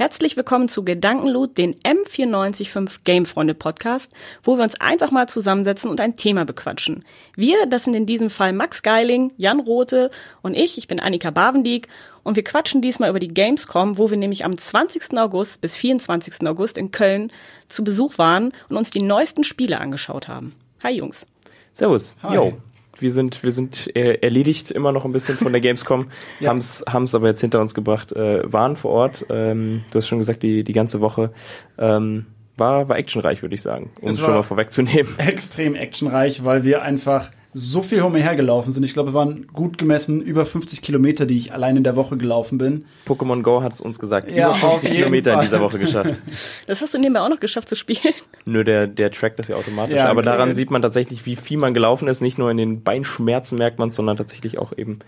Herzlich willkommen zu Gedankenloot, den M945 Gamefreunde Podcast, wo wir uns einfach mal zusammensetzen und ein Thema bequatschen. Wir, das sind in diesem Fall Max Geiling, Jan Rote und ich, ich bin Annika Bavendieck und wir quatschen diesmal über die Gamescom, wo wir nämlich am 20. August bis 24. August in Köln zu Besuch waren und uns die neuesten Spiele angeschaut haben. Hi Jungs. Servus. Hi. Yo wir sind, wir sind äh, erledigt immer noch ein bisschen von der Gamescom, ja. haben es aber jetzt hinter uns gebracht, äh, waren vor Ort. Ähm, du hast schon gesagt, die, die ganze Woche. Ähm, war, war actionreich, würde ich sagen, um es schon mal vorwegzunehmen. Extrem actionreich, weil wir einfach so viel hergelaufen sind. Ich glaube, wir waren gut gemessen über 50 Kilometer, die ich allein in der Woche gelaufen bin. Pokémon Go hat es uns gesagt. Ja, über 50 Kilometer in dieser Woche geschafft. Das hast du nebenbei auch noch geschafft zu spielen. Nö, der, der trackt das ja automatisch. Ja, Aber okay. daran sieht man tatsächlich, wie viel man gelaufen ist. Nicht nur in den Beinschmerzen merkt man es, sondern tatsächlich auch eben,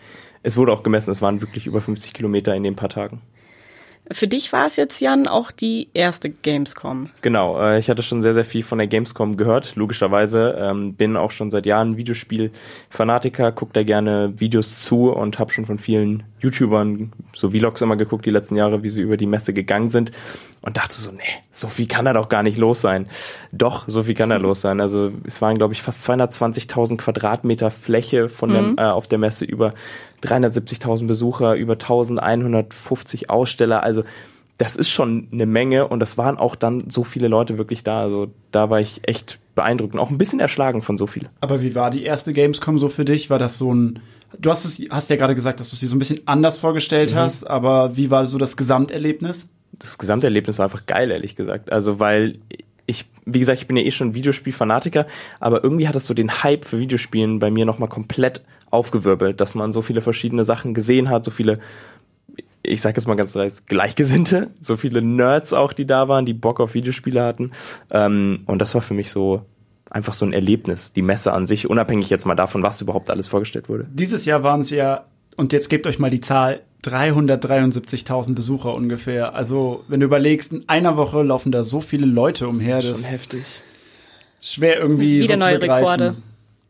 es wurde auch gemessen, es waren wirklich über 50 Kilometer in den paar Tagen. Für dich war es jetzt, Jan, auch die erste Gamescom. Genau, äh, ich hatte schon sehr, sehr viel von der Gamescom gehört, logischerweise. Ähm, bin auch schon seit Jahren Videospiel-Fanatiker, gucke da gerne Videos zu und habe schon von vielen YouTubern so Vlogs immer geguckt die letzten Jahre, wie sie über die Messe gegangen sind und dachte so, nee, so viel kann da doch gar nicht los sein. Doch, so viel kann da los sein. Also es waren, glaube ich, fast 220.000 Quadratmeter Fläche von mhm. der, äh, auf der Messe über 370.000 Besucher, über 1150 Aussteller. Also das ist schon eine Menge und das waren auch dann so viele Leute wirklich da. Also da war ich echt beeindruckt und auch ein bisschen erschlagen von so viel. Aber wie war die erste Gamescom so für dich? War das so ein Du hast es, hast ja gerade gesagt, dass du es dir so ein bisschen anders vorgestellt mhm. hast, aber wie war so das Gesamterlebnis? Das Gesamterlebnis war einfach geil, ehrlich gesagt. Also, weil ich, wie gesagt, ich bin ja eh schon Videospielfanatiker, aber irgendwie hat es so den Hype für Videospielen bei mir nochmal komplett aufgewirbelt, dass man so viele verschiedene Sachen gesehen hat, so viele, ich sag jetzt mal ganz dreist, Gleichgesinnte, so viele Nerds auch, die da waren, die Bock auf Videospiele hatten. Ähm, und das war für mich so einfach so ein Erlebnis, die Messe an sich, unabhängig jetzt mal davon, was überhaupt alles vorgestellt wurde. Dieses Jahr waren es ja, und jetzt gebt euch mal die Zahl, 373.000 Besucher ungefähr. Also, wenn du überlegst, in einer Woche laufen da so viele Leute umher. Das Schon heftig. Schwer irgendwie wieder so neue Rekorde.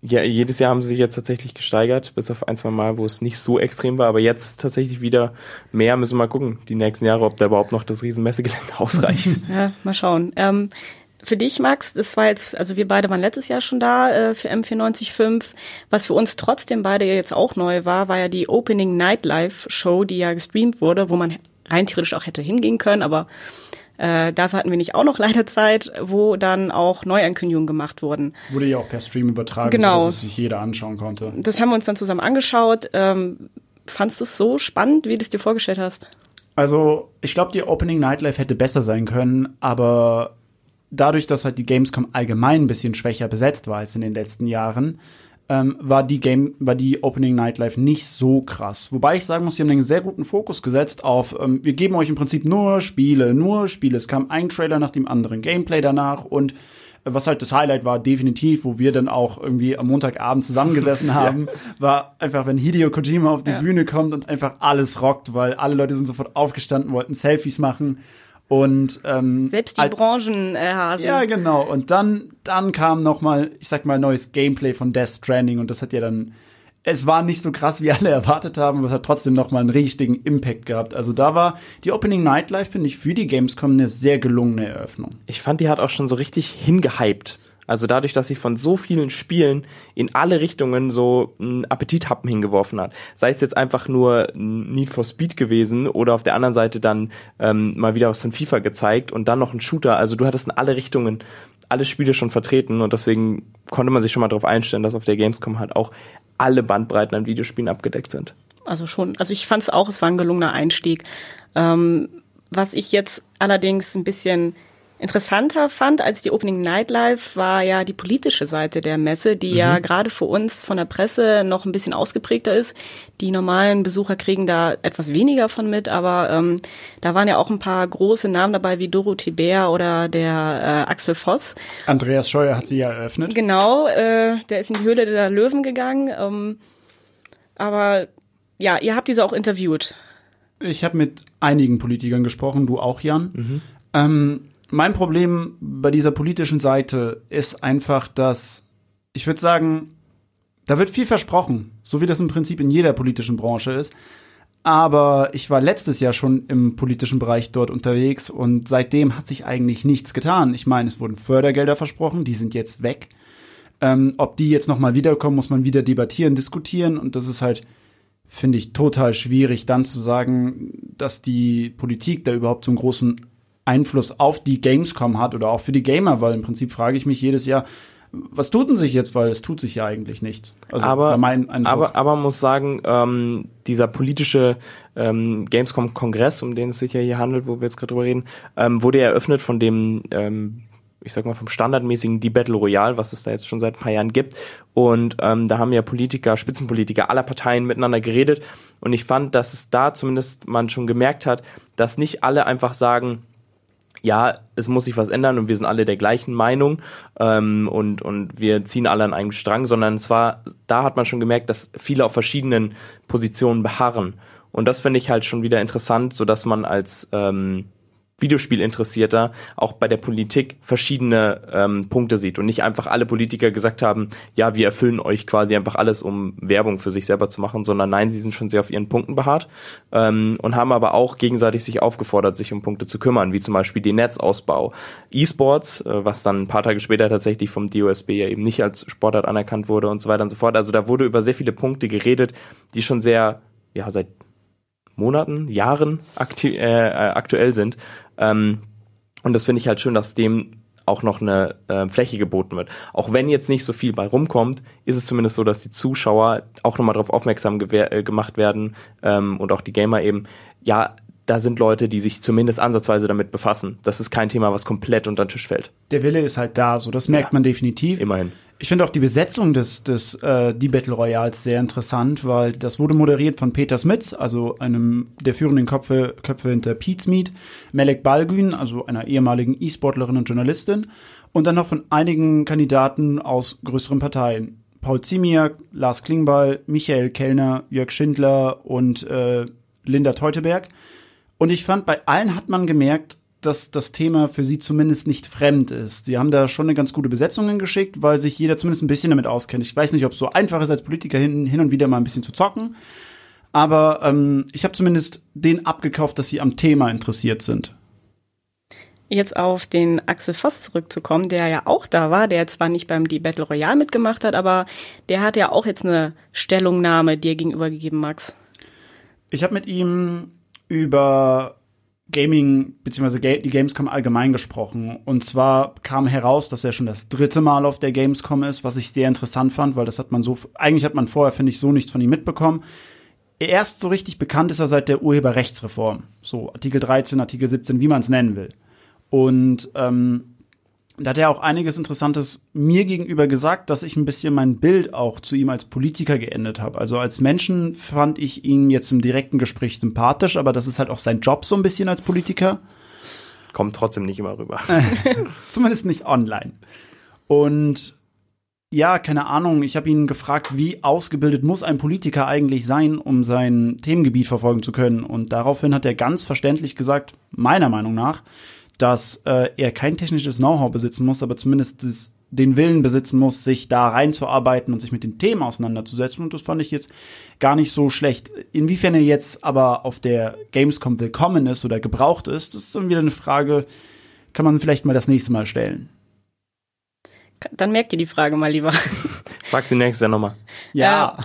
Ja, jedes Jahr haben sie sich jetzt tatsächlich gesteigert, bis auf ein, zwei Mal, wo es nicht so extrem war, aber jetzt tatsächlich wieder mehr. Müssen wir mal gucken, die nächsten Jahre, ob da überhaupt noch das Riesenmessegelände ausreicht. ja, mal schauen. Ähm, für dich, Max, das war jetzt, also wir beide waren letztes Jahr schon da äh, für M945. Was für uns trotzdem beide jetzt auch neu war, war ja die Opening Nightlife Show, die ja gestreamt wurde, wo man rein theoretisch auch hätte hingehen können, aber äh, dafür hatten wir nicht auch noch leider Zeit, wo dann auch Neuankündigungen gemacht wurden. Wurde ja auch per Stream übertragen, genau. dass es sich jeder anschauen konnte. Das haben wir uns dann zusammen angeschaut. Ähm, fandst du es so spannend, wie du es dir vorgestellt hast? Also, ich glaube, die Opening Nightlife hätte besser sein können, aber dadurch, dass halt die Gamescom allgemein ein bisschen schwächer besetzt war als in den letzten Jahren, ähm, war die Game, war die Opening Nightlife nicht so krass. Wobei ich sagen muss, sie haben einen sehr guten Fokus gesetzt auf, ähm, wir geben euch im Prinzip nur Spiele, nur Spiele. Es kam ein Trailer nach dem anderen, Gameplay danach und äh, was halt das Highlight war, definitiv, wo wir dann auch irgendwie am Montagabend zusammengesessen haben, ja. war einfach, wenn Hideo Kojima auf die ja. Bühne kommt und einfach alles rockt, weil alle Leute sind sofort aufgestanden, wollten Selfies machen und ähm, selbst die Branchenhasen. Ja, genau. Und dann, dann kam noch mal, ich sag mal, neues Gameplay von Death Stranding und das hat ja dann, es war nicht so krass, wie alle erwartet haben, aber es hat trotzdem noch mal einen richtigen Impact gehabt. Also da war die Opening Nightlife finde ich für die Gamescom eine sehr gelungene Eröffnung. Ich fand, die hat auch schon so richtig hingehypt. Also dadurch, dass sie von so vielen Spielen in alle Richtungen so einen Appetithappen hingeworfen hat. Sei es jetzt einfach nur Need for Speed gewesen oder auf der anderen Seite dann ähm, mal wieder was von FIFA gezeigt und dann noch ein Shooter. Also du hattest in alle Richtungen alle Spiele schon vertreten und deswegen konnte man sich schon mal darauf einstellen, dass auf der Gamescom halt auch alle Bandbreiten an Videospielen abgedeckt sind. Also schon, also ich fand es auch, es war ein gelungener Einstieg. Ähm, was ich jetzt allerdings ein bisschen interessanter fand als die Opening Nightlife war ja die politische Seite der Messe, die mhm. ja gerade für uns von der Presse noch ein bisschen ausgeprägter ist. Die normalen Besucher kriegen da etwas weniger von mit, aber ähm, da waren ja auch ein paar große Namen dabei wie Dorothee Bär oder der äh, Axel Voss. Andreas Scheuer hat sie ja eröffnet. Genau, äh, der ist in die Höhle der Löwen gegangen. Ähm, aber ja, ihr habt diese auch interviewt. Ich habe mit einigen Politikern gesprochen, du auch, Jan. Mhm. Ähm, mein Problem bei dieser politischen Seite ist einfach, dass ich würde sagen, da wird viel versprochen, so wie das im Prinzip in jeder politischen Branche ist. Aber ich war letztes Jahr schon im politischen Bereich dort unterwegs und seitdem hat sich eigentlich nichts getan. Ich meine, es wurden Fördergelder versprochen, die sind jetzt weg. Ähm, ob die jetzt nochmal wiederkommen, muss man wieder debattieren, diskutieren und das ist halt, finde ich, total schwierig, dann zu sagen, dass die Politik da überhaupt so einen großen Einfluss auf die Gamescom hat oder auch für die Gamer, weil im Prinzip frage ich mich jedes Jahr, was tut denn sich jetzt, weil es tut sich ja eigentlich nichts. Also aber, mein aber, aber man muss sagen, ähm, dieser politische ähm, Gamescom-Kongress, um den es sich ja hier handelt, wo wir jetzt gerade drüber reden, ähm, wurde eröffnet von dem ähm, ich sag mal, vom standardmäßigen Die Battle Royale, was es da jetzt schon seit ein paar Jahren gibt. Und ähm, da haben ja Politiker, Spitzenpolitiker aller Parteien miteinander geredet. Und ich fand, dass es da zumindest man schon gemerkt hat, dass nicht alle einfach sagen, ja, es muss sich was ändern und wir sind alle der gleichen Meinung ähm, und, und wir ziehen alle an einem Strang, sondern zwar, da hat man schon gemerkt, dass viele auf verschiedenen Positionen beharren. Und das finde ich halt schon wieder interessant, so dass man als ähm, Videospielinteressierter auch bei der Politik verschiedene ähm, Punkte sieht und nicht einfach alle Politiker gesagt haben, ja, wir erfüllen euch quasi einfach alles, um Werbung für sich selber zu machen, sondern nein, sie sind schon sehr auf ihren Punkten beharrt ähm, und haben aber auch gegenseitig sich aufgefordert, sich um Punkte zu kümmern, wie zum Beispiel den Netzausbau, E-Sports, äh, was dann ein paar Tage später tatsächlich vom DOSB ja eben nicht als Sportart anerkannt wurde und so weiter und so fort. Also da wurde über sehr viele Punkte geredet, die schon sehr, ja, seit Monaten, Jahren aktu äh, äh, aktuell sind. Ähm, und das finde ich halt schön, dass dem auch noch eine äh, Fläche geboten wird. Auch wenn jetzt nicht so viel bei rumkommt, ist es zumindest so, dass die Zuschauer auch nochmal darauf aufmerksam äh, gemacht werden ähm, und auch die Gamer eben, ja, da sind Leute, die sich zumindest ansatzweise damit befassen. Das ist kein Thema, was komplett unter den Tisch fällt. Der Wille ist halt da, so das merkt ja, man definitiv. Immerhin. Ich finde auch die Besetzung des, des äh, die Battle Royals sehr interessant, weil das wurde moderiert von Peter Smits, also einem der führenden Köpfe, Köpfe hinter Pete's Meet, Melek Balgün, also einer ehemaligen E-Sportlerin und Journalistin, und dann noch von einigen Kandidaten aus größeren Parteien. Paul Ziemiak, Lars Klingbeil, Michael Kellner, Jörg Schindler und äh, Linda Teuteberg. Und ich fand, bei allen hat man gemerkt, dass das Thema für sie zumindest nicht fremd ist. Sie haben da schon eine ganz gute Besetzung geschickt, weil sich jeder zumindest ein bisschen damit auskennt. Ich weiß nicht, ob es so einfach ist, als Politiker hin, hin und wieder mal ein bisschen zu zocken. Aber ähm, ich habe zumindest den abgekauft, dass sie am Thema interessiert sind. Jetzt auf den Axel Voss zurückzukommen, der ja auch da war, der zwar nicht beim Die Battle Royale mitgemacht hat, aber der hat ja auch jetzt eine Stellungnahme dir gegenüber gegeben, Max. Ich habe mit ihm über Gaming bzw. die Gamescom allgemein gesprochen. Und zwar kam heraus, dass er schon das dritte Mal auf der Gamescom ist, was ich sehr interessant fand, weil das hat man so, eigentlich hat man vorher, finde ich, so nichts von ihm mitbekommen. Erst so richtig bekannt ist er seit der Urheberrechtsreform. So Artikel 13, Artikel 17, wie man es nennen will. Und ähm, da hat er auch einiges Interessantes mir gegenüber gesagt, dass ich ein bisschen mein Bild auch zu ihm als Politiker geändert habe. Also als Menschen fand ich ihn jetzt im direkten Gespräch sympathisch, aber das ist halt auch sein Job so ein bisschen als Politiker. Kommt trotzdem nicht immer rüber. Zumindest nicht online. Und ja, keine Ahnung, ich habe ihn gefragt, wie ausgebildet muss ein Politiker eigentlich sein, um sein Themengebiet verfolgen zu können. Und daraufhin hat er ganz verständlich gesagt, meiner Meinung nach, dass äh, er kein technisches Know-how besitzen muss, aber zumindest das, den Willen besitzen muss, sich da reinzuarbeiten und sich mit den Themen auseinanderzusetzen. Und das fand ich jetzt gar nicht so schlecht. Inwiefern er jetzt aber auf der Gamescom willkommen ist oder gebraucht ist, das ist dann wieder eine Frage, kann man vielleicht mal das nächste Mal stellen. Dann merkt ihr die Frage mal lieber. Frag sie nächstes Jahr nochmal. Ja. Äh,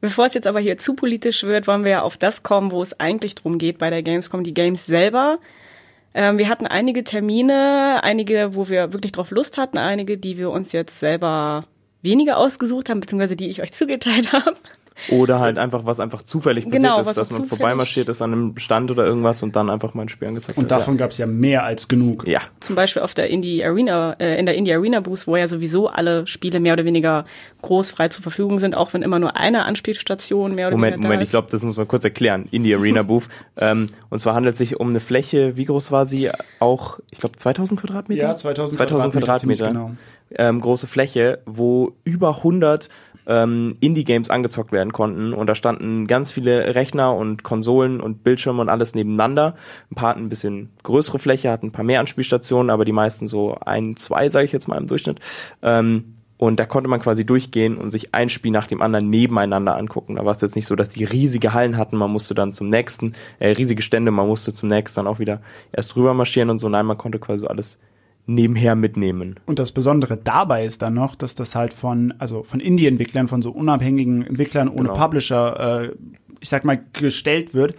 bevor es jetzt aber hier zu politisch wird, wollen wir ja auf das kommen, wo es eigentlich drum geht bei der Gamescom, die Games selber. Ähm, wir hatten einige Termine, einige, wo wir wirklich drauf Lust hatten, einige, die wir uns jetzt selber weniger ausgesucht haben, beziehungsweise die ich euch zugeteilt habe. Oder halt einfach, was einfach zufällig passiert genau, ist, dass man vorbeimarschiert ist an einem Stand oder irgendwas und dann einfach mal ein Spiel angezeigt Und davon ja. gab es ja mehr als genug. Ja. Zum Beispiel auf der Indie Arena, äh, in der Indie Arena Booth, wo ja sowieso alle Spiele mehr oder weniger groß frei zur Verfügung sind, auch wenn immer nur eine Anspielstation mehr oder Moment, weniger. Moment, ich glaube, das muss man kurz erklären. Indie Arena Booth. ähm, und zwar handelt es sich um eine Fläche, wie groß war sie? Auch, ich glaube, 2000 Quadratmeter? Ja, 2000, 2000 Quadratmeter. Quadratmeter. Genau. Ähm, große Fläche, wo über 100 ähm, Indie-Games angezockt werden konnten. Und da standen ganz viele Rechner und Konsolen und Bildschirme und alles nebeneinander. Ein paar hatten ein bisschen größere Fläche, hatten ein paar mehr Anspielstationen, aber die meisten so ein, zwei, sage ich jetzt mal im Durchschnitt. Ähm, Und da konnte man quasi durchgehen und sich ein Spiel nach dem anderen nebeneinander angucken. Da war es jetzt nicht so, dass die riesige Hallen hatten, man musste dann zum nächsten, äh, riesige Stände, man musste zum nächsten dann auch wieder erst rüber marschieren und so. Nein, man konnte quasi alles nebenher mitnehmen. Und das Besondere dabei ist dann noch, dass das halt von, also von Indie-Entwicklern, von so unabhängigen Entwicklern ohne genau. Publisher, äh, ich sag mal, gestellt wird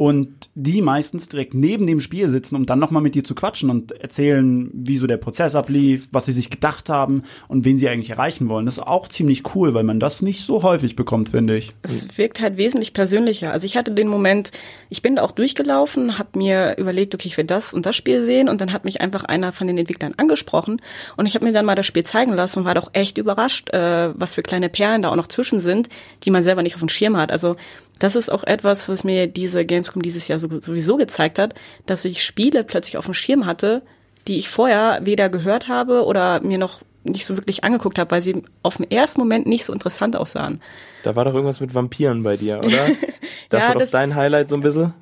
und die meistens direkt neben dem Spiel sitzen, um dann nochmal mit dir zu quatschen und erzählen, wie so der Prozess ablief, was sie sich gedacht haben und wen sie eigentlich erreichen wollen. Das ist auch ziemlich cool, weil man das nicht so häufig bekommt, finde ich. Es wirkt halt wesentlich persönlicher. Also ich hatte den Moment, ich bin da auch durchgelaufen, habe mir überlegt, okay, ich will das und das Spiel sehen und dann hat mich einfach einer von den Entwicklern angesprochen und ich habe mir dann mal das Spiel zeigen lassen und war doch echt überrascht, äh, was für kleine Perlen da auch noch zwischen sind, die man selber nicht auf dem Schirm hat. Also das ist auch etwas, was mir diese Gamescom dieses Jahr sowieso gezeigt hat, dass ich Spiele plötzlich auf dem Schirm hatte, die ich vorher weder gehört habe oder mir noch nicht so wirklich angeguckt habe, weil sie auf den ersten Moment nicht so interessant aussahen. Da war doch irgendwas mit Vampiren bei dir, oder? Das ja, war doch das, dein Highlight so ein bisschen?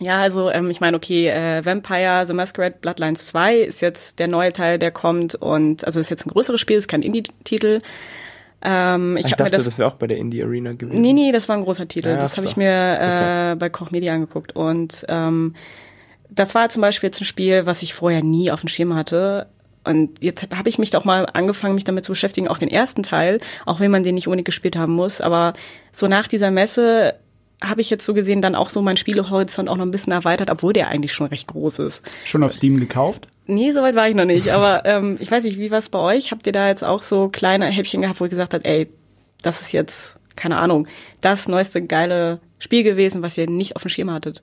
Ja, also ähm, ich meine, okay, äh, Vampire The Masquerade Bloodlines 2 ist jetzt der neue Teil, der kommt und also ist jetzt ein größeres Spiel, ist kein Indie-Titel. Ähm, ich ich dachte, das, das wäre auch bei der Indie Arena gewesen. Nee, nee, das war ein großer Titel. Ja, das habe so. ich mir äh, okay. bei Koch Media angeguckt. Und ähm, das war zum Beispiel jetzt ein Spiel, was ich vorher nie auf dem Schirm hatte. Und jetzt habe ich mich doch mal angefangen, mich damit zu beschäftigen, auch den ersten Teil, auch wenn man den nicht unbedingt gespielt haben muss. Aber so nach dieser Messe habe ich jetzt so gesehen dann auch so mein Spielehorizont auch noch ein bisschen erweitert, obwohl der eigentlich schon recht groß ist. Schon auf Steam gekauft? Nee, soweit war ich noch nicht. Aber ähm, ich weiß nicht, wie war es bei euch? Habt ihr da jetzt auch so kleine Häppchen gehabt, wo ihr gesagt habt, ey, das ist jetzt, keine Ahnung, das neueste geile Spiel gewesen, was ihr nicht auf dem Schirm hattet?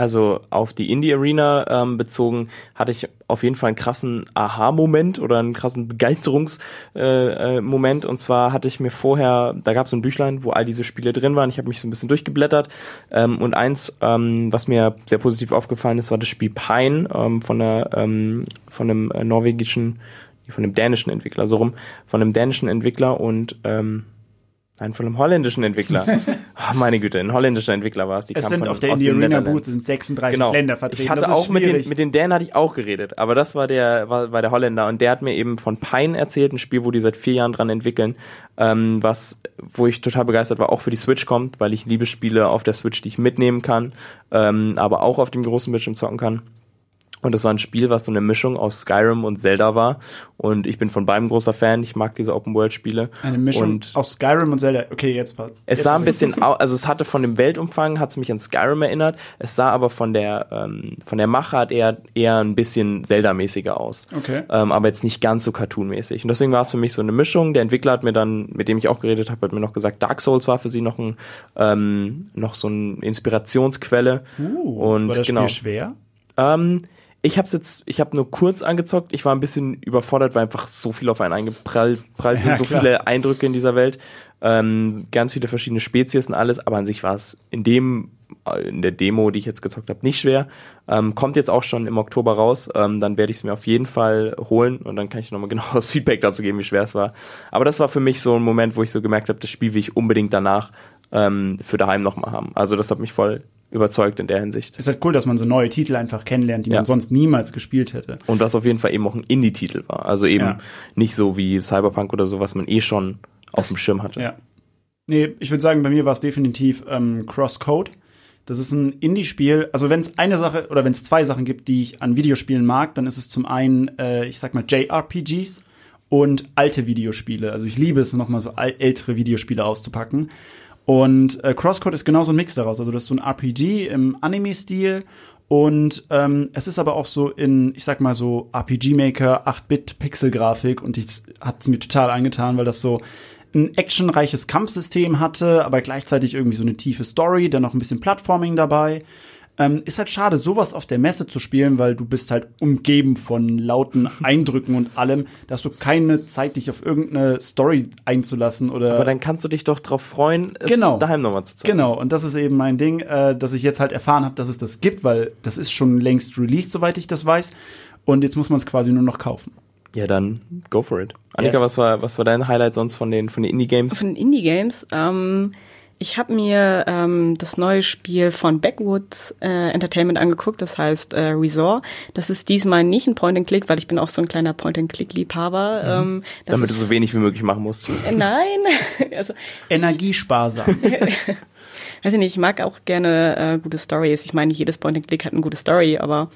Also auf die Indie Arena ähm, bezogen hatte ich auf jeden Fall einen krassen Aha-Moment oder einen krassen Begeisterungsmoment. Äh, äh, und zwar hatte ich mir vorher, da gab es so ein Büchlein, wo all diese Spiele drin waren. Ich habe mich so ein bisschen durchgeblättert. Ähm, und eins, ähm, was mir sehr positiv aufgefallen ist, war das Spiel Pine ähm, von der ähm, von einem äh, norwegischen, von einem dänischen Entwickler, so rum, von einem dänischen Entwickler und ähm, Nein, von einem holländischen Entwickler. oh, meine Güte, ein holländischer Entwickler war es. Die es sind von, auf der Indie Arena Booth sind 36 genau. Länder vertreten. Ich hatte auch mit den, mit den Dänen hatte ich auch geredet, aber das war der, war, war der Holländer und der hat mir eben von Pine erzählt, ein Spiel, wo die seit vier Jahren dran entwickeln, ähm, was, wo ich total begeistert war, auch für die Switch kommt, weil ich liebe Spiele auf der Switch, die ich mitnehmen kann, ähm, aber auch auf dem großen Bildschirm zocken kann. Und das war ein Spiel, was so eine Mischung aus Skyrim und Zelda war. Und ich bin von beidem großer Fan. Ich mag diese Open-World-Spiele. Eine Mischung und aus Skyrim und Zelda. Okay, jetzt passt. Es sah ein bisschen, also es hatte von dem Weltumfang, hat es mich an Skyrim erinnert. Es sah aber von der, ähm, von der Machart eher, eher ein bisschen Zelda-mäßiger aus. Okay. Ähm, aber jetzt nicht ganz so cartoon-mäßig. Und deswegen war es für mich so eine Mischung. Der Entwickler hat mir dann, mit dem ich auch geredet habe, hat mir noch gesagt, Dark Souls war für sie noch ein, ähm, noch so eine Inspirationsquelle. Uh, und war das genau. Spiel schwer? Ähm, ich habe jetzt, ich habe nur kurz angezockt. Ich war ein bisschen überfordert, weil einfach so viel auf einen eingeprallt sind, ja, so viele Eindrücke in dieser Welt, ähm, ganz viele verschiedene Spezies und alles. Aber an sich war es in dem, äh, in der Demo, die ich jetzt gezockt habe, nicht schwer. Ähm, kommt jetzt auch schon im Oktober raus. Ähm, dann werde ich es mir auf jeden Fall holen und dann kann ich nochmal genau das Feedback dazu geben, wie schwer es war. Aber das war für mich so ein Moment, wo ich so gemerkt habe, das Spiel will ich unbedingt danach ähm, für daheim nochmal haben. Also das hat mich voll überzeugt in der Hinsicht. Es ist halt cool, dass man so neue Titel einfach kennenlernt, die ja. man sonst niemals gespielt hätte. Und was auf jeden Fall eben auch ein Indie-Titel war. Also eben ja. nicht so wie Cyberpunk oder so, was man eh schon auf dem Schirm hatte. Ja. Nee, ich würde sagen, bei mir war es definitiv ähm, Crosscode. Das ist ein Indie-Spiel. Also wenn es eine Sache oder wenn es zwei Sachen gibt, die ich an Videospielen mag, dann ist es zum einen, äh, ich sag mal, JRPGs und alte Videospiele. Also ich liebe es, nochmal so ältere Videospiele auszupacken. Und äh, Crosscode ist genauso ein Mix daraus. Also das ist so ein RPG im Anime-Stil und ähm, es ist aber auch so in, ich sag mal so, RPG-Maker, 8-Bit-Pixel-Grafik und ich hat es mir total angetan, weil das so ein actionreiches Kampfsystem hatte, aber gleichzeitig irgendwie so eine tiefe Story, dann noch ein bisschen Plattforming dabei. Ähm, ist halt schade, sowas auf der Messe zu spielen, weil du bist halt umgeben von lauten Eindrücken und allem. Da hast du keine Zeit, dich auf irgendeine Story einzulassen oder. Aber dann kannst du dich doch drauf freuen, es genau. daheim nochmal zu zeigen. Genau, und das ist eben mein Ding, äh, dass ich jetzt halt erfahren habe, dass es das gibt, weil das ist schon längst released, soweit ich das weiß. Und jetzt muss man es quasi nur noch kaufen. Ja, dann go for it. Annika, yes. was war was war dein Highlight sonst von den von den Indie Games? Von den Indie Games, ähm ich habe mir ähm, das neue Spiel von Backwoods äh, Entertainment angeguckt, das heißt äh, Resort. Das ist diesmal nicht ein Point-and-Click, weil ich bin auch so ein kleiner Point-and-Click-Liebhaber. Mhm. Ähm, Damit du so wenig wie möglich machen musst. Äh, nein. also, Energiesparsam. weiß ich nicht, ich mag auch gerne äh, gute Stories. Ich meine, nicht jedes Point-and-Click hat eine gute Story, aber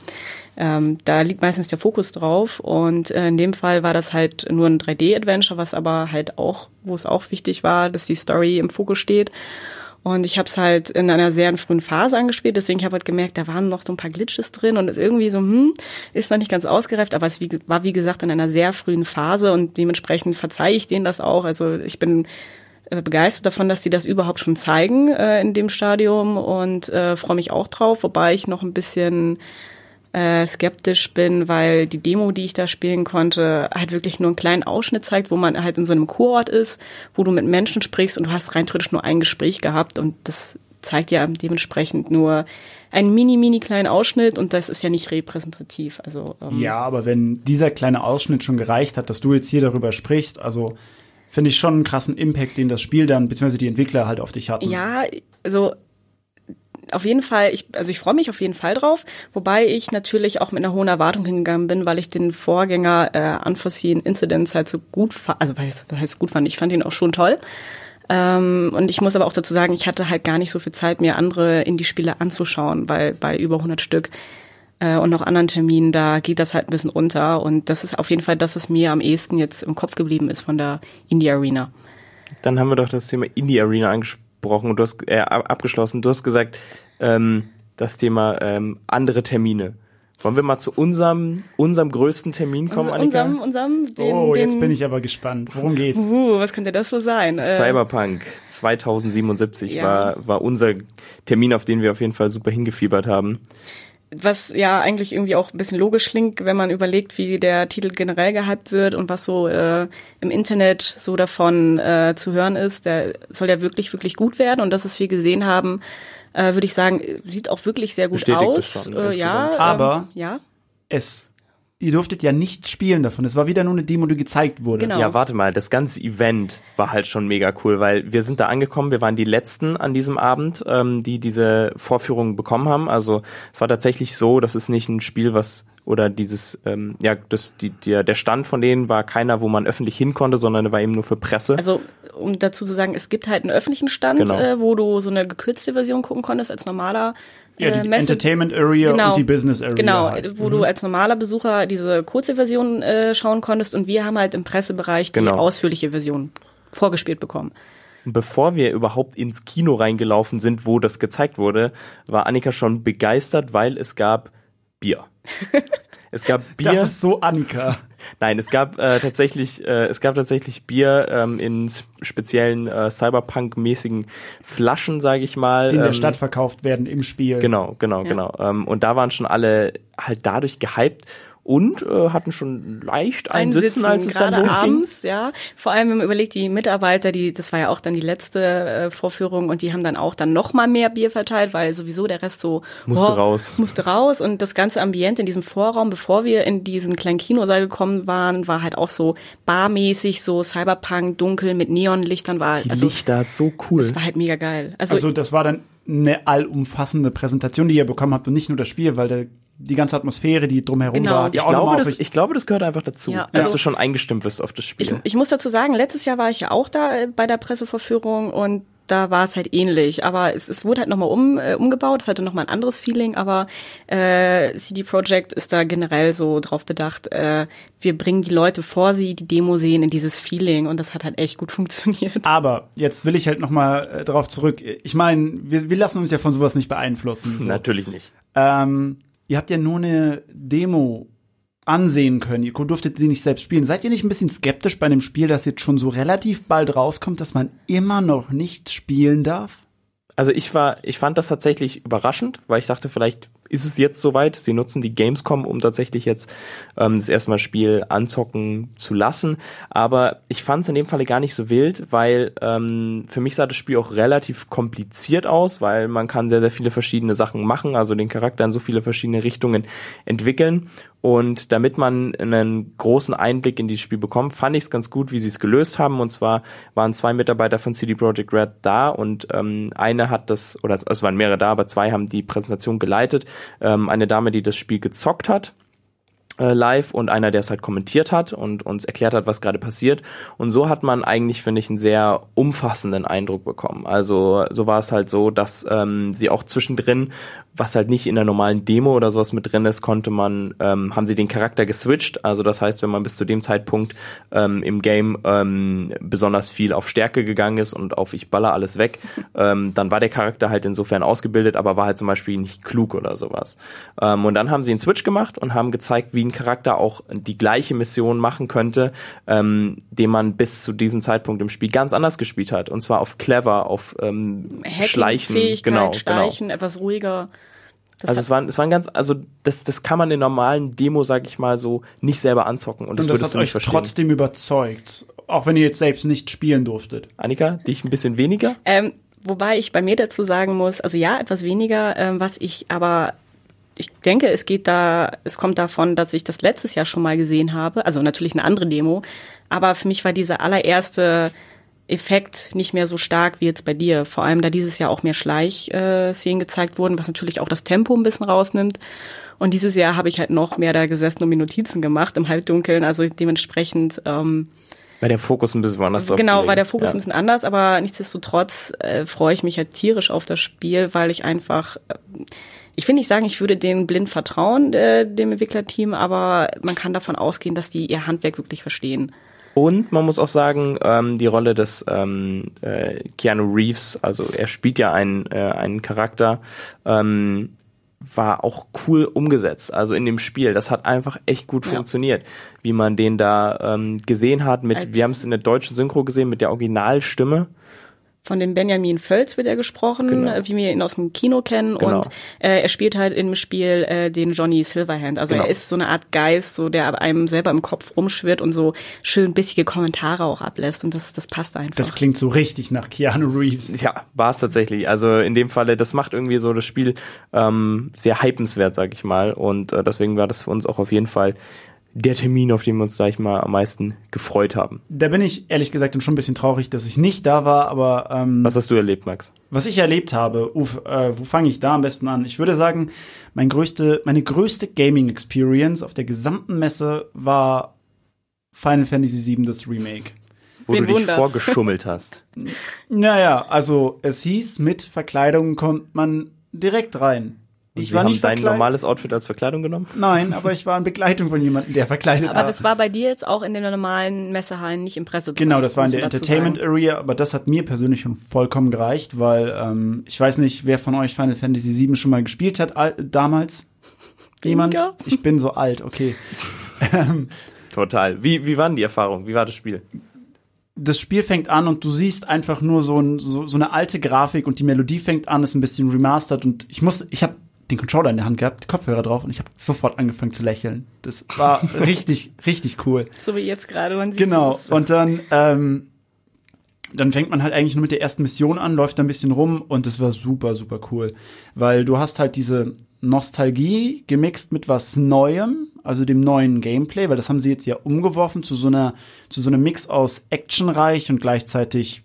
ähm, da liegt meistens der Fokus drauf. Und äh, in dem Fall war das halt nur ein 3D-Adventure, was aber halt auch, wo es auch wichtig war, dass die Story im Fokus steht. Und ich habe es halt in einer sehr frühen Phase angespielt, deswegen habe ich halt gemerkt, da waren noch so ein paar Glitches drin und es irgendwie so, hm, ist noch nicht ganz ausgereift, aber es war wie gesagt in einer sehr frühen Phase und dementsprechend verzeihe ich denen das auch. Also ich bin äh, begeistert davon, dass die das überhaupt schon zeigen äh, in dem Stadium und äh, freue mich auch drauf, wobei ich noch ein bisschen äh, skeptisch bin, weil die Demo, die ich da spielen konnte, halt wirklich nur einen kleinen Ausschnitt zeigt, wo man halt in so einem Kurort ist, wo du mit Menschen sprichst und du hast rein theoretisch nur ein Gespräch gehabt und das zeigt ja dementsprechend nur einen mini, mini kleinen Ausschnitt und das ist ja nicht repräsentativ. Also ähm ja, aber wenn dieser kleine Ausschnitt schon gereicht hat, dass du jetzt hier darüber sprichst, also finde ich schon einen krassen Impact, den das Spiel dann beziehungsweise die Entwickler halt auf dich hatten. Ja, also auf jeden Fall, ich, also ich freue mich auf jeden Fall drauf, wobei ich natürlich auch mit einer hohen Erwartung hingegangen bin, weil ich den Vorgänger äh, Unforeseen Incidents halt so gut fand, also was heißt gut fand, ich fand ihn auch schon toll. Ähm, und ich muss aber auch dazu sagen, ich hatte halt gar nicht so viel Zeit, mir andere Indie-Spiele anzuschauen, weil bei über 100 Stück äh, und noch anderen Terminen, da geht das halt ein bisschen unter. Und das ist auf jeden Fall das, was mir am ehesten jetzt im Kopf geblieben ist von der Indie-Arena. Dann haben wir doch das Thema Indie-Arena angesprochen abgebrochen und du hast äh, abgeschlossen. Du hast gesagt, ähm, das Thema ähm, andere Termine. Wollen wir mal zu unserem, unserem größten Termin kommen, Annika? Unserem, unserem, den, oh, jetzt den, bin ich aber gespannt. Worum geht's? Uh, was könnte das wohl sein? Äh, Cyberpunk 2077 ja. war, war unser Termin, auf den wir auf jeden Fall super hingefiebert haben was ja eigentlich irgendwie auch ein bisschen logisch klingt, wenn man überlegt, wie der Titel generell gehypt wird und was so äh, im Internet so davon äh, zu hören ist. Der soll ja wirklich, wirklich gut werden und das, was wir gesehen haben, äh, würde ich sagen, sieht auch wirklich sehr gut Bestätigt aus. Schon, äh, ja, ähm, aber ja. es ihr durftet ja nichts spielen davon. Es war wieder nur eine Demo, die gezeigt wurde. Genau. Ja, warte mal, das ganze Event war halt schon mega cool, weil wir sind da angekommen, wir waren die Letzten an diesem Abend, ähm, die diese Vorführung bekommen haben. Also es war tatsächlich so, das ist nicht ein Spiel, was oder dieses, ähm, ja, das, die, der, der Stand von denen war keiner, wo man öffentlich hin konnte, sondern war eben nur für Presse. Also, um dazu zu sagen, es gibt halt einen öffentlichen Stand, genau. äh, wo du so eine gekürzte Version gucken konntest als normaler ja, die äh, Entertainment Area genau, und die Business Area. Genau, halt. wo mhm. du als normaler Besucher diese kurze Version äh, schauen konntest und wir haben halt im Pressebereich die genau. ausführliche Version vorgespielt bekommen. Bevor wir überhaupt ins Kino reingelaufen sind, wo das gezeigt wurde, war Annika schon begeistert, weil es gab Bier. Es gab Bier. Das ist so Annika. Nein, es gab äh, tatsächlich, äh, es gab tatsächlich Bier ähm, in speziellen äh, Cyberpunk-mäßigen Flaschen, sage ich mal. Die in der ähm, Stadt verkauft werden im Spiel. Genau, genau, ja. genau. Ähm, und da waren schon alle halt dadurch gehypt und äh, hatten schon leicht ein Sitzen, als es dann losging. Abends, ja. Vor allem, wenn man überlegt, die Mitarbeiter, die, das war ja auch dann die letzte äh, Vorführung und die haben dann auch dann noch mal mehr Bier verteilt, weil sowieso der Rest so musste oh, raus, musste raus und das ganze Ambiente in diesem Vorraum, bevor wir in diesen kleinen Kinosaal gekommen waren, war halt auch so barmäßig, so Cyberpunk, dunkel mit Neonlichtern war. Die also, Lichter, so cool. Das war halt mega geil. Also, also das war dann eine allumfassende Präsentation, die ihr bekommen habt und nicht nur das Spiel, weil der die ganze Atmosphäre, die drumherum genau. war. Die ich, glaube, das, ich glaube, das gehört einfach dazu, ja, dass also, du schon eingestimmt wirst auf das Spiel. Ich, ich muss dazu sagen, letztes Jahr war ich ja auch da äh, bei der Pressevorführung und da war es halt ähnlich, aber es, es wurde halt nochmal um, äh, umgebaut, es hatte nochmal ein anderes Feeling, aber äh, CD Projekt ist da generell so drauf bedacht, äh, wir bringen die Leute vor sie, die Demo sehen, in dieses Feeling und das hat halt echt gut funktioniert. Aber jetzt will ich halt nochmal äh, darauf zurück. Ich meine, wir, wir lassen uns ja von sowas nicht beeinflussen. So. Natürlich nicht. Ähm, ihr habt ja nur eine Demo ansehen können. Ihr durftet sie nicht selbst spielen. Seid ihr nicht ein bisschen skeptisch bei einem Spiel, das jetzt schon so relativ bald rauskommt, dass man immer noch nicht spielen darf? Also ich war, ich fand das tatsächlich überraschend, weil ich dachte, vielleicht ist es jetzt soweit. Sie nutzen die Gamescom, um tatsächlich jetzt ähm, das erste Mal Spiel anzocken zu lassen. Aber ich fand es in dem Falle gar nicht so wild, weil ähm, für mich sah das Spiel auch relativ kompliziert aus, weil man kann sehr, sehr viele verschiedene Sachen machen, also den Charakter in so viele verschiedene Richtungen entwickeln. Und damit man einen großen Einblick in dieses Spiel bekommt, fand ich es ganz gut, wie sie es gelöst haben. Und zwar waren zwei Mitarbeiter von CD Projekt Red da und ähm, eine hat das, oder es waren mehrere da, aber zwei haben die Präsentation geleitet. Ähm, eine Dame, die das Spiel gezockt hat äh, live und einer, der es halt kommentiert hat und uns erklärt hat, was gerade passiert. Und so hat man eigentlich, finde ich, einen sehr umfassenden Eindruck bekommen. Also so war es halt so, dass ähm, sie auch zwischendrin was halt nicht in der normalen Demo oder sowas mit drin ist, konnte man, ähm, haben sie den Charakter geswitcht. Also das heißt, wenn man bis zu dem Zeitpunkt ähm, im Game ähm, besonders viel auf Stärke gegangen ist und auf ich baller alles weg, ähm, dann war der Charakter halt insofern ausgebildet, aber war halt zum Beispiel nicht klug oder sowas. Ähm, und dann haben sie einen Switch gemacht und haben gezeigt, wie ein Charakter auch die gleiche Mission machen könnte, ähm, den man bis zu diesem Zeitpunkt im Spiel ganz anders gespielt hat. Und zwar auf clever, auf ähm, Schleichen, genau, genau, Schleichen, genau. etwas ruhiger. Das also es waren, es waren ganz, also das, das kann man in normalen Demo, sag ich mal so, nicht selber anzocken und das, und das würdest hat euch verstehen. trotzdem überzeugt, auch wenn ihr jetzt selbst nicht spielen durftet. Annika, dich ein bisschen weniger? Ähm, wobei ich bei mir dazu sagen muss, also ja, etwas weniger, ähm, was ich aber ich denke, es geht da, es kommt davon, dass ich das letztes Jahr schon mal gesehen habe, also natürlich eine andere Demo, aber für mich war diese allererste Effekt nicht mehr so stark wie jetzt bei dir. Vor allem, da dieses Jahr auch mehr Schleichszenen gezeigt wurden, was natürlich auch das Tempo ein bisschen rausnimmt. Und dieses Jahr habe ich halt noch mehr da gesessen und mir Notizen gemacht im Halbdunkeln. Also dementsprechend. Ähm, war der Fokus ein bisschen anders drauf Genau, war der Fokus ja. ein bisschen anders, aber nichtsdestotrotz äh, freue ich mich halt tierisch auf das Spiel, weil ich einfach. Äh, ich will nicht sagen, ich würde denen blind vertrauen, äh, dem Entwicklerteam, aber man kann davon ausgehen, dass die ihr Handwerk wirklich verstehen. Und man muss auch sagen, ähm, die Rolle des ähm, äh, Keanu Reeves, also er spielt ja einen, äh, einen Charakter, ähm, war auch cool umgesetzt, also in dem Spiel. Das hat einfach echt gut ja. funktioniert, wie man den da ähm, gesehen hat. Mit, Als wir haben es in der deutschen Synchro gesehen mit der Originalstimme. Von dem Benjamin Völz wird er gesprochen, genau. Äh, wie wir ihn aus dem Kino kennen. Genau. Und äh, er spielt halt im Spiel äh, den Johnny Silverhand. Also genau. er ist so eine Art Geist, so der einem selber im Kopf rumschwirrt und so schön bissige Kommentare auch ablässt. Und das, das passt einfach. Das klingt so richtig nach Keanu Reeves. Ja, war es tatsächlich. Also in dem Falle, das macht irgendwie so das Spiel ähm, sehr hypenswert, sag ich mal. Und äh, deswegen war das für uns auch auf jeden Fall der Termin, auf den wir uns, sag ich mal, am meisten gefreut haben. Da bin ich ehrlich gesagt schon ein bisschen traurig, dass ich nicht da war, aber ähm, Was hast du erlebt, Max? Was ich erlebt habe, uf, äh, wo fange ich da am besten an? Ich würde sagen, mein größte, meine größte Gaming-Experience auf der gesamten Messe war Final Fantasy VII, das Remake. Wo Wen du dich wunders? vorgeschummelt hast. Naja, also es hieß, mit Verkleidung kommt man direkt rein. Und ich Sie war haben nicht dein normales Outfit als Verkleidung genommen? Nein, aber ich war in Begleitung von jemandem, der verkleidet war. Aber das war bei dir jetzt auch in den normalen Messehallen, nicht im Pressebereich. Genau, das war in der Entertainment Area, aber das hat mir persönlich schon vollkommen gereicht, weil ähm, ich weiß nicht, wer von euch Final Fantasy VII schon mal gespielt hat damals. Jemand? Ich bin so alt, okay. Total. Wie, wie waren die Erfahrungen? Wie war das Spiel? das Spiel fängt an und du siehst einfach nur so, ein, so, so eine alte Grafik und die Melodie fängt an, ist ein bisschen remastered und ich muss, ich habe den Controller in der Hand gehabt, Kopfhörer drauf und ich habe sofort angefangen zu lächeln. Das war richtig, richtig cool. So wie jetzt gerade. Man sieht genau. Und dann, ähm, dann fängt man halt eigentlich nur mit der ersten Mission an, läuft da ein bisschen rum und das war super, super cool. Weil du hast halt diese Nostalgie gemixt mit was Neuem, also dem neuen Gameplay, weil das haben sie jetzt ja umgeworfen zu so einer, zu so einem Mix aus actionreich und gleichzeitig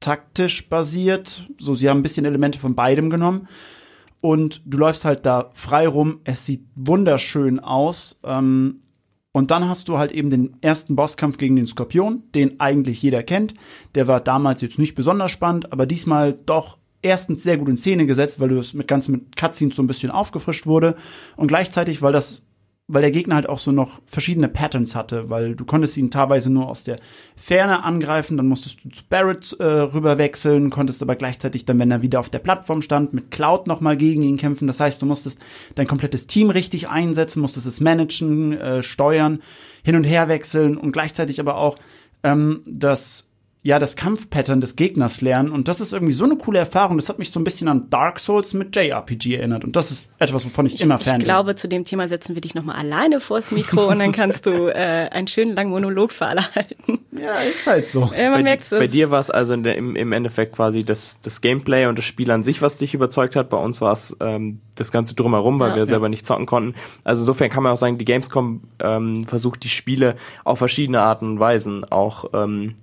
taktisch basiert. So, sie haben ein bisschen Elemente von beidem genommen und du läufst halt da frei rum. Es sieht wunderschön aus. Ähm, und dann hast du halt eben den ersten Bosskampf gegen den Skorpion, den eigentlich jeder kennt. Der war damals jetzt nicht besonders spannend, aber diesmal doch erstens sehr gut in Szene gesetzt, weil du es mit ganz mit Cutscenes so ein bisschen aufgefrischt wurde und gleichzeitig, weil das weil der Gegner halt auch so noch verschiedene Patterns hatte, weil du konntest ihn teilweise nur aus der Ferne angreifen, dann musstest du zu Barrett äh, rüber wechseln, konntest aber gleichzeitig dann, wenn er wieder auf der Plattform stand, mit Cloud nochmal gegen ihn kämpfen. Das heißt, du musstest dein komplettes Team richtig einsetzen, musstest es managen, äh, steuern, hin und her wechseln und gleichzeitig aber auch ähm, das ja das Kampfpattern des Gegners lernen und das ist irgendwie so eine coole Erfahrung. Das hat mich so ein bisschen an Dark Souls mit JRPG erinnert und das ist etwas, wovon ich, ich immer Fan bin. Ich glaube, zu dem Thema setzen wir dich nochmal alleine vors Mikro und dann kannst du äh, einen schönen langen Monolog für alle halten. Ja, ist halt so. Äh, man bei, bei dir war es also in der, im, im Endeffekt quasi das, das Gameplay und das Spiel an sich, was dich überzeugt hat. Bei uns war es ähm, das Ganze drumherum, weil ja, wir ja. selber nicht zocken konnten. Also insofern kann man auch sagen, die Gamescom ähm, versucht die Spiele auf verschiedene Arten und Weisen auch ähm,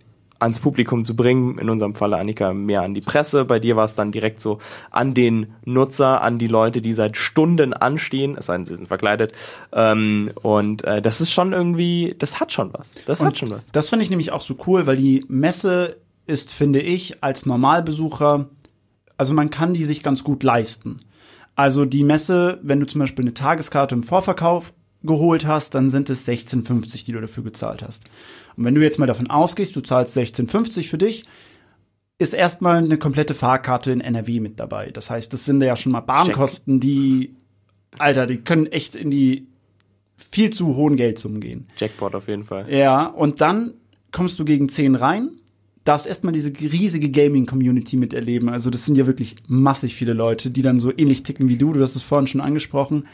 ans Publikum zu bringen. In unserem Falle, Annika, mehr an die Presse. Bei dir war es dann direkt so an den Nutzer, an die Leute, die seit Stunden anstehen, es sei denn, sie sind verkleidet. Ähm, und äh, das ist schon irgendwie, das hat schon was. Das und hat schon was. Das finde ich nämlich auch so cool, weil die Messe ist, finde ich, als Normalbesucher, also man kann die sich ganz gut leisten. Also die Messe, wenn du zum Beispiel eine Tageskarte im Vorverkauf geholt hast, dann sind es 16,50, die du dafür gezahlt hast. Und wenn du jetzt mal davon ausgehst, du zahlst 16,50 für dich, ist erstmal eine komplette Fahrkarte in NRW mit dabei. Das heißt, das sind ja schon mal Bahnkosten, die, Alter, die können echt in die viel zu hohen Geldsummen gehen. Jackpot auf jeden Fall. Ja, und dann kommst du gegen 10 rein, darfst erstmal diese riesige Gaming-Community miterleben. Also das sind ja wirklich massig viele Leute, die dann so ähnlich ticken wie du. Du hast es vorhin schon angesprochen.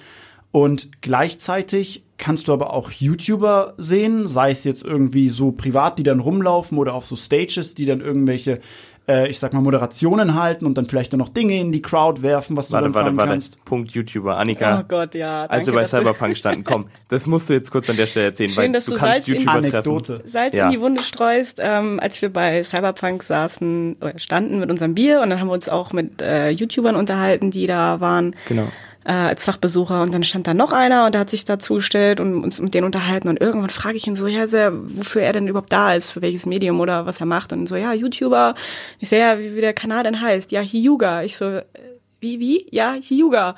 Und gleichzeitig kannst du aber auch YouTuber sehen, sei es jetzt irgendwie so privat, die dann rumlaufen oder auf so Stages, die dann irgendwelche äh, ich sag mal, Moderationen halten und dann vielleicht noch Dinge in die Crowd werfen, was warte, du dann warte, warte. kannst. Punkt YouTuber, Annika. Oh Gott, ja. Danke, also bei Cyberpunk standen, komm, das musst du jetzt kurz an der Stelle erzählen, Schön, weil dass du, du kannst Salz in- YouTuber Anekdote. treffen. Salz Ja. in die Wunde streust, ähm, als wir bei Cyberpunk saßen oder standen mit unserem Bier und dann haben wir uns auch mit äh, YouTubern unterhalten, die da waren. Genau. Äh, als Fachbesucher und dann stand da noch einer und der hat sich dazugestellt und uns mit denen unterhalten und irgendwann frage ich ihn so, ja, sehr, wofür er denn überhaupt da ist, für welches Medium oder was er macht und so, ja, YouTuber. Ich so, ja, wie, wie der Kanal denn heißt? Ja, Hyuga. Ich so, äh, wie, wie? Ja, Hyuga.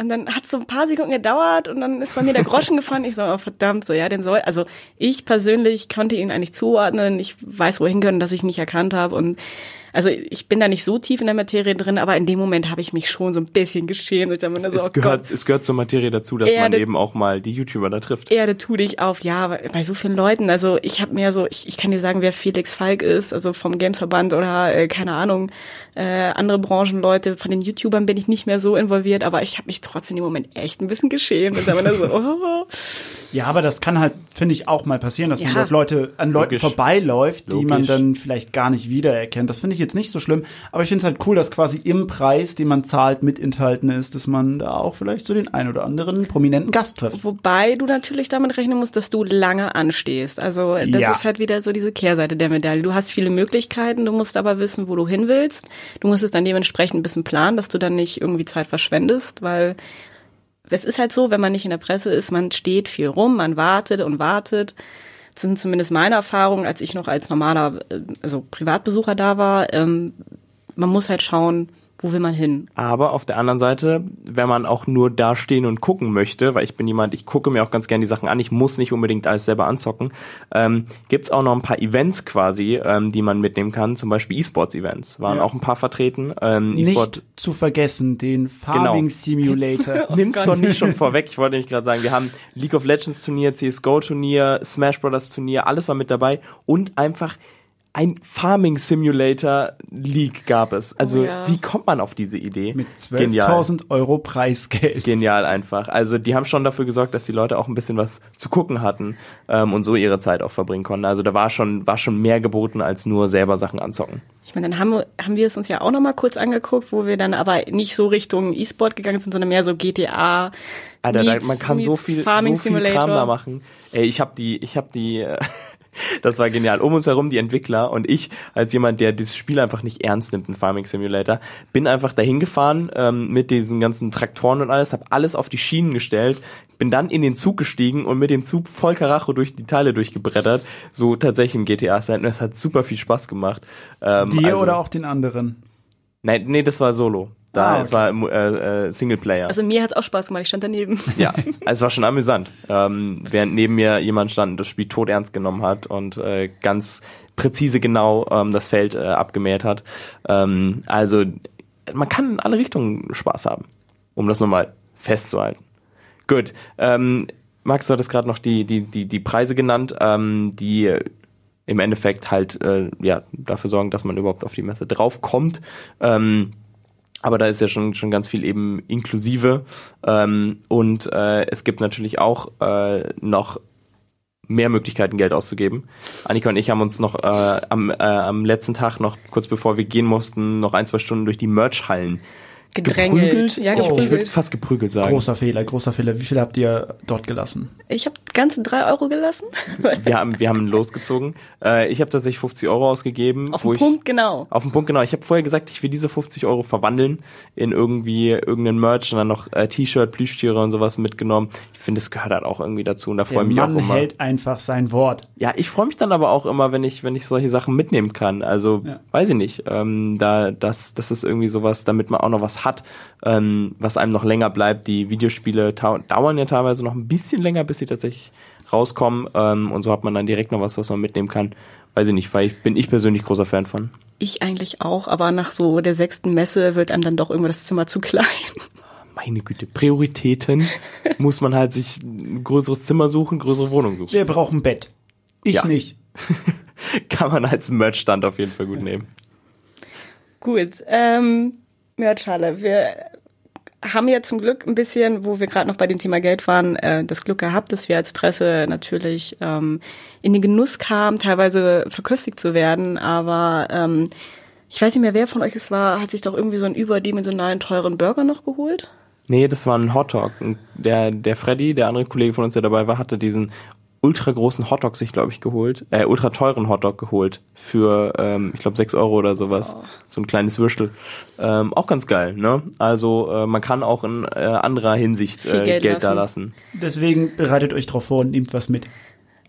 Und dann hat es so ein paar Sekunden gedauert und dann ist bei mir der Groschen gefallen. Ich so, oh, verdammt, so, ja, den soll, also ich persönlich konnte ihn eigentlich zuordnen. Ich weiß, wohin können, dass ich ihn nicht erkannt habe und also ich bin da nicht so tief in der Materie drin, aber in dem Moment habe ich mich schon so ein bisschen geschämt. Ich dachte mir so, Es oh gehört, Gott, es gehört zur Materie dazu, dass Ja, man eben auch mal die YouTuber da trifft. Erde tu dich auf. Ja, bei- bei so vielen Leuten. Also ich habe mir so, ich, ich kann dir sagen, wer Felix Falk ist, also vom Gamesverband oder äh, keine Ahnung, äh, andere Branchenleute. Von den YouTubern bin ich nicht mehr so involviert, aber ich habe mich trotzdem im Moment echt ein bisschen geschämt. Und dann so, oh. Ja, aber das kann halt, finde ich, auch mal passieren, dass man Ja. dort Leute an Leuten Logisch. vorbeiläuft, die man Logisch. dann vielleicht gar nicht wiedererkennt. Das finde ich jetzt nicht so schlimm, aber ich finde es halt cool, dass quasi im Preis, den man zahlt, mit enthalten ist, dass man da auch vielleicht so den ein oder anderen prominenten Gast trifft. Wobei du natürlich damit rechnen musst, dass du lange anstehst. Also das Ja. ist halt wieder so diese Kehrseite der Medaille. Du hast viele Möglichkeiten, du musst aber wissen, wo du hin willst. Du musst es dann dementsprechend ein bisschen planen, dass du dann nicht irgendwie Zeit verschwendest, weil es ist halt so, wenn man nicht in der Presse ist, man steht viel rum, man wartet und wartet. Das sind zumindest meine Erfahrungen, als ich noch als normaler, äh, also Privatbesucher da war. Ähm, man muss halt schauen, wo will man hin. Aber auf der anderen Seite, wenn man auch nur da stehen und gucken möchte, weil ich bin jemand, ich gucke mir auch ganz gerne die Sachen an, ich muss nicht unbedingt alles selber anzocken, ähm, gibt's auch noch ein paar Events quasi, ähm, die man mitnehmen kann, zum Beispiel E-Sports-Events, waren Ja. auch ein paar vertreten. Ähm, E-Sport Nicht zu vergessen, den Farming Simulator. Nimm's Gott. doch nicht schon vorweg. Ich wollte nämlich gerade sagen, wir haben League of Legends Turnier, CSGO Turnier, Smash Brothers Turnier, alles war mit dabei und einfach ein Farming Simulator League gab es. Also Oh ja. wie kommt man auf diese Idee? Mit Genial. 12.000 Euro Preisgeld. Genial einfach. Also die haben schon dafür gesorgt, dass die Leute auch ein bisschen was zu gucken hatten ähm, und so ihre Zeit auch verbringen konnten. Also da war schon war schon mehr geboten als nur selber Sachen anzocken. Ich meine, dann haben wir, haben wir es uns ja auch noch mal kurz angeguckt, wo wir dann aber nicht so Richtung E-Sport gegangen sind, sondern mehr so GTA. Alter, da, meets- man kann so viel, Farming so viel Simulator. Kram da machen. Ey, ich habe die, ich habe die, äh, das war genial. Um uns herum die Entwickler und ich als jemand, der dieses Spiel einfach nicht ernst nimmt, ein Farming Simulator, bin einfach dahin gefahren ähm, mit diesen ganzen Traktoren und alles, habe alles auf die Schienen gestellt, bin dann in den Zug gestiegen und mit dem Zug voll Karacho durch die Teile durchgebrettert, so tatsächlich im GTA-Style. Und es hat super viel Spaß gemacht. Ähm, Dir also- oder auch den anderen? Nein, nee, das war Solo. Da, Ah, okay. es war äh, äh, Singleplayer. Also mir hat's auch Spaß gemacht, ich stand daneben. Ja, also es war schon amüsant. Ähm, während neben mir jemand stand und das Spiel tot ernst genommen hat und äh, ganz präzise genau ähm, das Feld äh, abgemäht hat. Ähm, also man kann in alle Richtungen Spaß haben, um das nochmal festzuhalten. Gut, ähm, Max, du hattest gerade noch die, die, die, die Preise genannt, ähm, die im Endeffekt halt äh, ja dafür sorgen, dass man überhaupt auf die Messe draufkommt. Ähm, aber da ist ja schon schon ganz viel eben inklusive ähm, und äh, es gibt natürlich auch äh, noch mehr Möglichkeiten, Geld auszugeben. Annika und ich haben uns noch äh, am, äh, am letzten Tag noch kurz bevor wir gehen mussten noch ein zwei Stunden durch die Merch-Hallen gedrängelt. Geprügelt? Ja, Oh, ich geprügelt. würde fast geprügelt sagen. Großer Fehler, großer Fehler. Wie viel habt ihr dort gelassen? Ich habe ganze drei Euro gelassen. Wir haben, wir haben losgezogen. Äh, ich habe tatsächlich 50 Euro ausgegeben. Auf den ich, Punkt, genau. Auf den Punkt, genau. Ich habe vorher gesagt, ich will diese 50 Euro verwandeln in irgendwie irgendeinen Merch und dann noch äh, T-Shirt, Plüschtiere und sowas mitgenommen. Ich finde, es gehört halt auch irgendwie dazu und da freue ich mich Mann auch immer. hält einfach sein Wort. Ja, ich freue mich dann aber auch immer, wenn ich, wenn ich solche Sachen mitnehmen kann. Also, Ja. weiß ich nicht. Ähm, da, das, das ist irgendwie sowas, damit man auch noch was hat, ähm, was einem noch länger bleibt. Die Videospiele dauern ja teilweise noch ein bisschen länger, bis sie tatsächlich rauskommen. Ähm, und so hat man dann direkt noch was, was man mitnehmen kann. Weiß ich nicht, weil ich bin ich persönlich großer Fan von. Ich eigentlich auch, aber nach so der sechsten Messe wird einem dann doch irgendwann das Zimmer zu klein. Meine Güte, Prioritäten muss man halt sich ein größeres Zimmer suchen, größere Wohnung suchen. Wir brauchen ein Bett. Ich Ja. nicht. Kann man als Merchstand auf jeden Fall gut nehmen. Gut, ähm, Merchhalle. Wir haben ja zum Glück ein bisschen, wo wir gerade noch bei dem Thema Geld waren, äh, das Glück gehabt, dass wir als Presse natürlich ähm, in den Genuss kamen, teilweise verköstigt zu werden. Aber ähm, ich weiß nicht mehr, wer von euch es war, hat sich doch irgendwie so einen überdimensionalen teuren Burger noch geholt. Nee, das war ein Hotdog. Und Der, der Freddy, der andere Kollege von uns, der dabei war, hatte diesen ultra großen Hotdog sich, glaube ich, geholt. Äh, ultra teuren Hotdog geholt. Für, ähm, ich glaube, sechs Euro oder sowas. So ein kleines Würstel. Ähm, auch ganz geil, ne? Also äh, man kann auch in äh, anderer Hinsicht Viel äh, Geld Geld, da lassen. lassen. Deswegen bereitet euch drauf vor und nehmt was mit.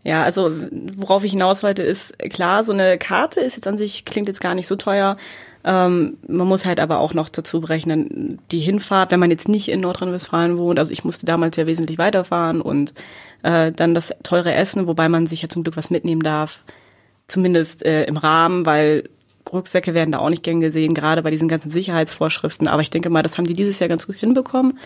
Ja, also worauf ich hinaus wollte, ist klar, so eine Karte ist jetzt an sich, klingt jetzt gar nicht so teuer. Ähm, man muss halt aber auch noch dazu berechnen, die Hinfahrt, wenn man jetzt nicht in Nordrhein-Westfalen wohnt, also ich musste damals ja wesentlich weiterfahren und äh, dann das teure Essen, wobei man sich ja zum Glück was mitnehmen darf, zumindest äh, im Rahmen, weil Rucksäcke werden da auch nicht gern gesehen, gerade bei diesen ganzen Sicherheitsvorschriften. Aber ich denke mal, das haben die dieses Jahr ganz gut hinbekommen.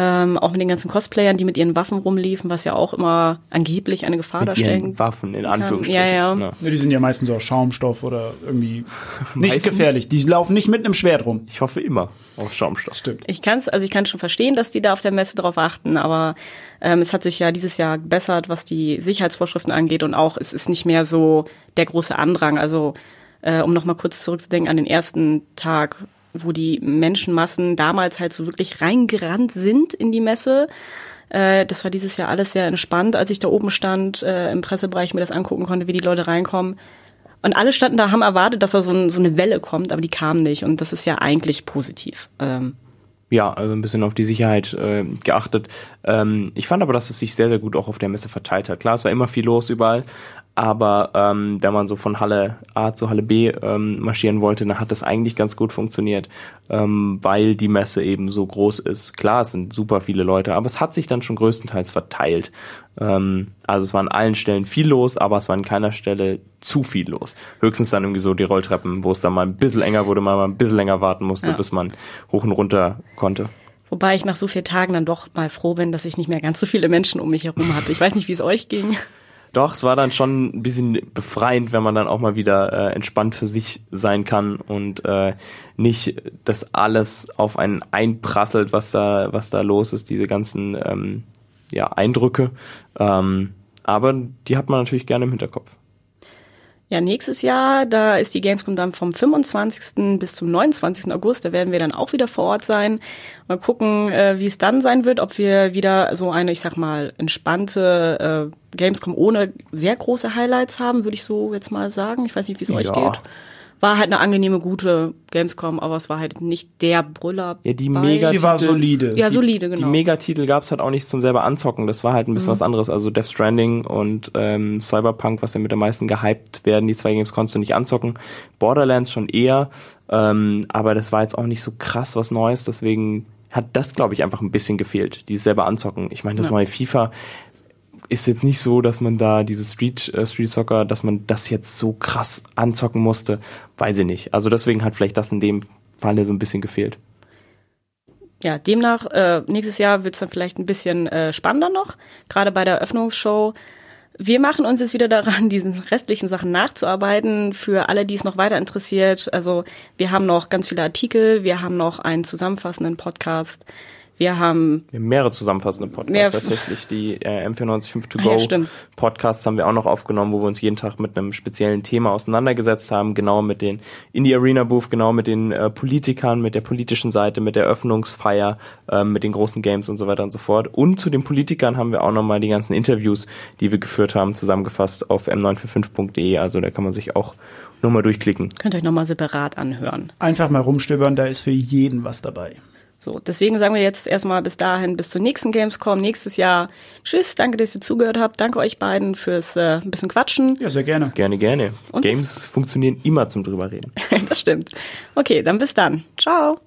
Ähm, auch mit den ganzen Cosplayern, die mit ihren Waffen rumliefen, was ja auch immer angeblich eine Gefahr Mit darstellen ihren Waffen, in kann. Anführungsstrichen. Ja, ja. Ja, die sind ja meistens so aus Schaumstoff oder irgendwie nicht Meistens? gefährlich. Die laufen nicht mit einem Schwert rum. Ich hoffe immer auf Schaumstoff. Stimmt. Ich kann es, also ich kann schon verstehen, dass die da auf der Messe drauf achten, aber ähm, es hat sich ja dieses Jahr gebessert, was die Sicherheitsvorschriften angeht und auch es ist nicht mehr so der große Andrang. Also äh, um noch mal kurz zurückzudenken an den ersten Tag, wo die Menschenmassen damals halt so wirklich reingerannt sind in die Messe. Äh, das war dieses Jahr alles sehr entspannt, als ich da oben stand äh, im Pressebereich mir das angucken konnte, wie die Leute reinkommen. Und alle standen da, haben erwartet, dass da so, ein, so eine Welle kommt, aber die kam nicht. Und das ist ja eigentlich positiv. Ähm, ja, also ein bisschen auf die Sicherheit äh, geachtet. Ähm, ich fand aber, dass es sich sehr, sehr gut auch auf der Messe verteilt hat. Klar, es war immer viel los überall, aber ähm, wenn man so von Halle A zu Halle B ähm, marschieren wollte, dann hat das eigentlich ganz gut funktioniert, ähm, weil die Messe eben so groß ist. Klar, es sind super viele Leute, aber es hat sich dann schon größtenteils verteilt. Ähm, also es war an allen Stellen viel los, aber es war an keiner Stelle zu viel los. Höchstens dann irgendwie so die Rolltreppen, wo es dann mal ein bisschen enger wurde, man mal ein bisschen länger warten musste, Ja. bis man hoch und runter konnte. Wobei ich nach so vielen Tagen dann doch mal froh bin, dass ich nicht mehr ganz so viele Menschen um mich herum hatte. Ich weiß nicht, wie es euch ging. Doch, es war dann schon ein bisschen befreiend, wenn man dann auch mal wieder äh, entspannt für sich sein kann und äh, nicht das alles auf einen einprasselt, was da, was da los ist, diese ganzen ähm, ja, Eindrücke. Ähm, aber die hat man natürlich gerne im Hinterkopf. Ja, nächstes Jahr, da ist die Gamescom dann vom 25. bis zum 29. August. Da werden wir dann auch wieder vor Ort sein. Mal gucken, äh, wie es dann sein wird, ob wir wieder so eine, ich sag mal, entspannte äh, Gamescom ohne sehr große Highlights haben, würde ich so jetzt mal sagen. Ich weiß nicht, wie es euch Ja. geht. War halt eine angenehme, gute Gamescom, aber es war halt nicht der Brüller. Ja, die mega- Die war solide. Ja, solide, Die genau. Megatitel gab es halt auch nicht zum selber anzocken. Das war halt ein bisschen was anderes. Also Death Stranding und ähm, Cyberpunk, was ja mit am meisten gehypt werden, die zwei Games konntest du nicht anzocken. Borderlands schon eher, ähm, aber das war jetzt auch nicht so krass was Neues. Deswegen hat das, glaube ich, einfach ein bisschen gefehlt, dieses selber anzocken. Ich meine, das Ja. neue FIFA ist jetzt nicht so, dass man da dieses Street, äh, Street Soccer, dass man das jetzt so krass anzocken musste. Weiß ich nicht. Also deswegen hat vielleicht das in dem Falle so ein bisschen gefehlt. ja, demnach, äh, nächstes Jahr wird's dann vielleicht ein bisschen äh, spannender noch. Gerade bei der Eröffnungsshow Wir machen uns jetzt wieder daran, diesen restlichen Sachen nachzuarbeiten. Für alle, die es noch weiter interessiert. Also wir haben noch ganz viele Artikel, wir haben noch einen zusammenfassenden Podcast. Wir haben, wir haben mehrere zusammenfassende Podcasts mehr tatsächlich. Die äh, M495 To Go ja, Podcasts haben wir auch noch aufgenommen, wo wir uns jeden Tag mit einem speziellen Thema auseinandergesetzt haben, genau mit den Indie Arena Booth, genau mit den äh, Politikern, mit der politischen Seite, mit der Öffnungsfeier, äh, mit den großen Games und so weiter und so fort. Und zu den Politikern haben wir auch nochmal die ganzen Interviews, die wir geführt haben, zusammengefasst auf m945.de. Also da kann man sich auch nochmal durchklicken. Könnt ihr euch nochmal separat anhören. Einfach mal rumstöbern, da ist für jeden was dabei. So, deswegen sagen wir jetzt erstmal bis dahin, bis zur nächsten Gamescom, nächstes Jahr. Tschüss, danke, dass ihr zugehört habt. Danke euch beiden fürs äh, ein bisschen Quatschen. Ja, sehr gerne. Gerne, gerne. Und Games funktionieren immer zum drüber reden. das stimmt. Okay, dann bis dann. Ciao.